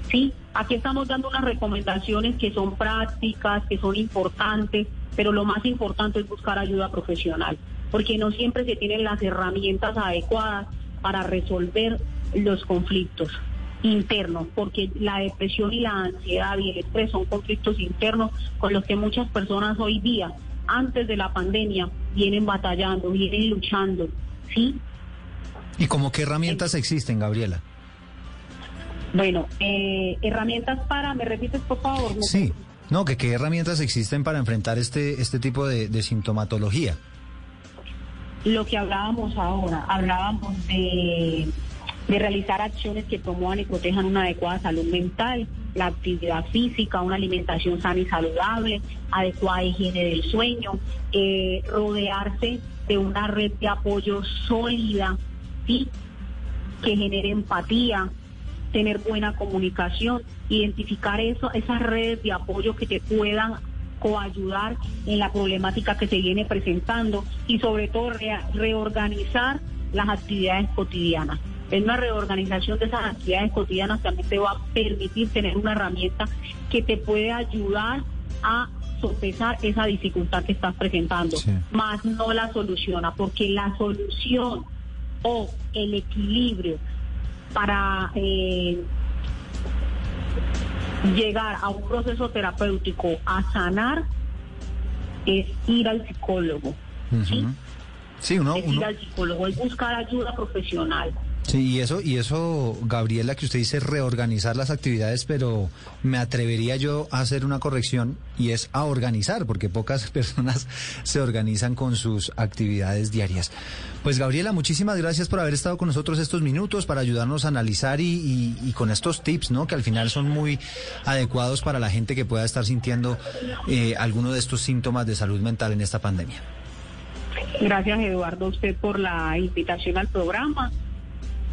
Sí, aquí estamos dando unas recomendaciones que son prácticas, que son importantes, pero lo más importante es buscar ayuda profesional, porque no siempre se tienen las herramientas adecuadas para resolver los conflictos internos, porque la depresión y la ansiedad y el estrés son conflictos internos con los que muchas personas hoy día, antes de la pandemia, vienen batallando, vienen luchando, ¿sí?
¿Y como qué herramientas existen, Gabriela?
Bueno, eh, herramientas para, ¿me repites por favor? ¿Me-
Sí. No, que qué herramientas existen para enfrentar este, este tipo de, de sintomatología.
Lo que hablábamos ahora, hablábamos de, de realizar acciones que promuevan y protejan una adecuada salud mental, la actividad física, una alimentación sana y saludable, adecuada higiene del sueño, eh, rodearse de una red de apoyo sólida, ¿sí? que genere empatía, tener buena comunicación, identificar eso, esas redes de apoyo que te puedan coayudar en la problemática que se viene presentando y sobre todo reorganizar las actividades cotidianas. En una reorganización de esas actividades cotidianas también te va a permitir tener una herramienta que te puede ayudar a sopesar esa dificultad que estás presentando, más no la soluciona, porque la solución o el equilibrio para eh, llegar a un proceso terapéutico a sanar es ir al psicólogo.
Ujú. Sí, uno,
es
uno,
ir al psicólogo, es buscar ayuda profesional.
Sí, y eso, y eso, Gabriela, que usted dice reorganizar las actividades, pero me atrevería yo a hacer una corrección y es a organizar, porque pocas personas se organizan con sus actividades diarias. Pues Gabriela, muchísimas gracias por haber estado con nosotros estos minutos para ayudarnos a analizar y, y- y con estos tips, ¿no? Que al final son muy adecuados para la gente que pueda estar sintiendo eh, alguno de estos síntomas de salud mental en esta pandemia.
Gracias, Eduardo, a usted por la invitación al programa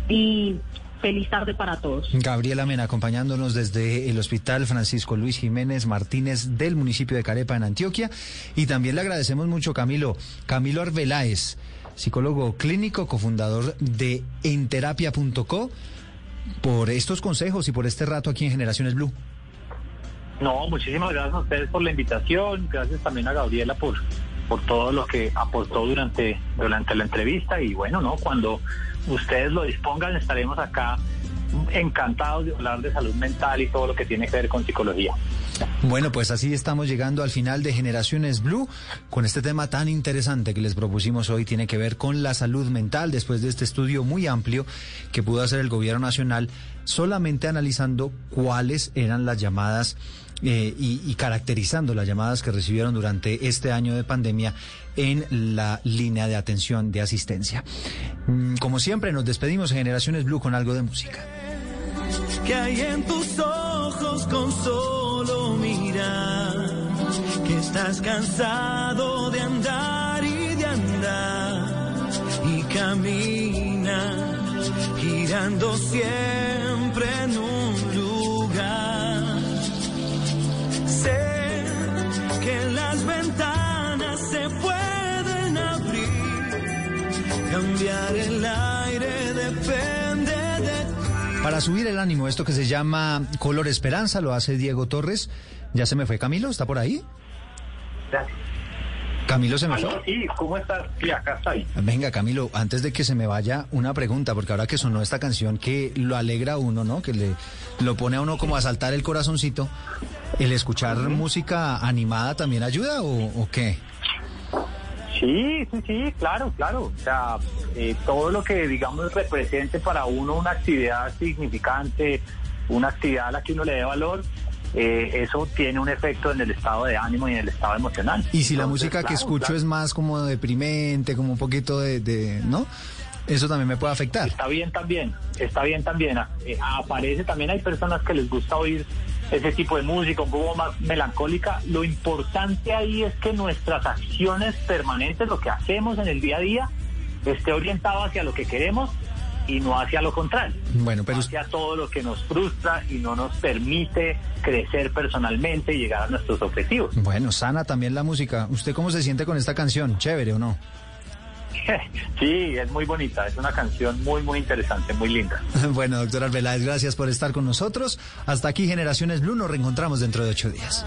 y feliz tarde para todos.
Gabriela Mena acompañándonos desde el Hospital Francisco Luis Jiménez Martínez del municipio de Carepa en Antioquia. Y también le agradecemos mucho, Camilo, Camilo Arbeláez, psicólogo clínico, cofundador de enterapia.co, por estos consejos y por este rato aquí en Generaciones Blue.
No, muchísimas gracias a ustedes por la invitación, gracias también a Gabriela por, por todo lo que aportó durante, durante la entrevista y bueno, no, cuando ustedes lo dispongan estaremos acá encantados de hablar de salud mental y todo lo que tiene que ver con psicología.
Bueno, pues así estamos llegando al final de Generaciones Blue con este tema tan interesante que les propusimos hoy. Tiene que ver con la salud mental después de este estudio muy amplio que pudo hacer el gobierno nacional solamente analizando cuáles eran las llamadas eh, y, y caracterizando las llamadas que recibieron durante este año de pandemia en la línea de atención de asistencia. Mm, Como siempre, nos despedimos en Generaciones Blue con algo de música.
que hay en tus ojos con solo mirar, que estás cansado de andar y de andar y camina girando siempre en un las ventanas se pueden abrir, cambiar el aire depende de
Para subir el ánimo, esto que se llama Color Esperanza lo hace Diego Torres. Ya se me fue Camilo, ¿está por ahí? Camilo se me fue.
Sí, ¿cómo estás? Sí, acá estoy.
Venga, Camilo, antes de que se me vaya, una pregunta, porque ahora que sonó esta canción que lo alegra a uno, ¿no? Que le lo pone a uno como a saltar el corazoncito, ¿el escuchar música animada también ayuda o, o qué?
Sí, sí, sí, claro, claro. O sea, eh, todo lo que, digamos, represente para uno una actividad significante, una actividad a la que uno le dé valor, eh, eso tiene un efecto en el estado de ánimo y en el estado emocional.
Y si la música que escucho
claro.
es más como deprimente, como un poquito de, de- ¿no? Eso también me puede afectar.
Está bien también, está bien también. Eh, aparece también, hay personas que les gusta oír ese tipo de música, un poco más melancólica. Lo importante ahí es que nuestras acciones permanentes, lo que hacemos en el día a día, esté orientado hacia lo que queremos y no hacia lo contrario.
Bueno, pero
hacia todo lo que nos frustra y no nos permite crecer personalmente y llegar a nuestros objetivos.
bueno, sana también la música. ¿Usted cómo se siente con esta canción? ¿Chévere o no?
Sí, es muy bonita, es una canción muy, muy interesante, muy linda.
Bueno, doctor Arbeláez, gracias por estar con nosotros. Hasta aquí Generaciones Blue, nos reencontramos dentro de ocho días.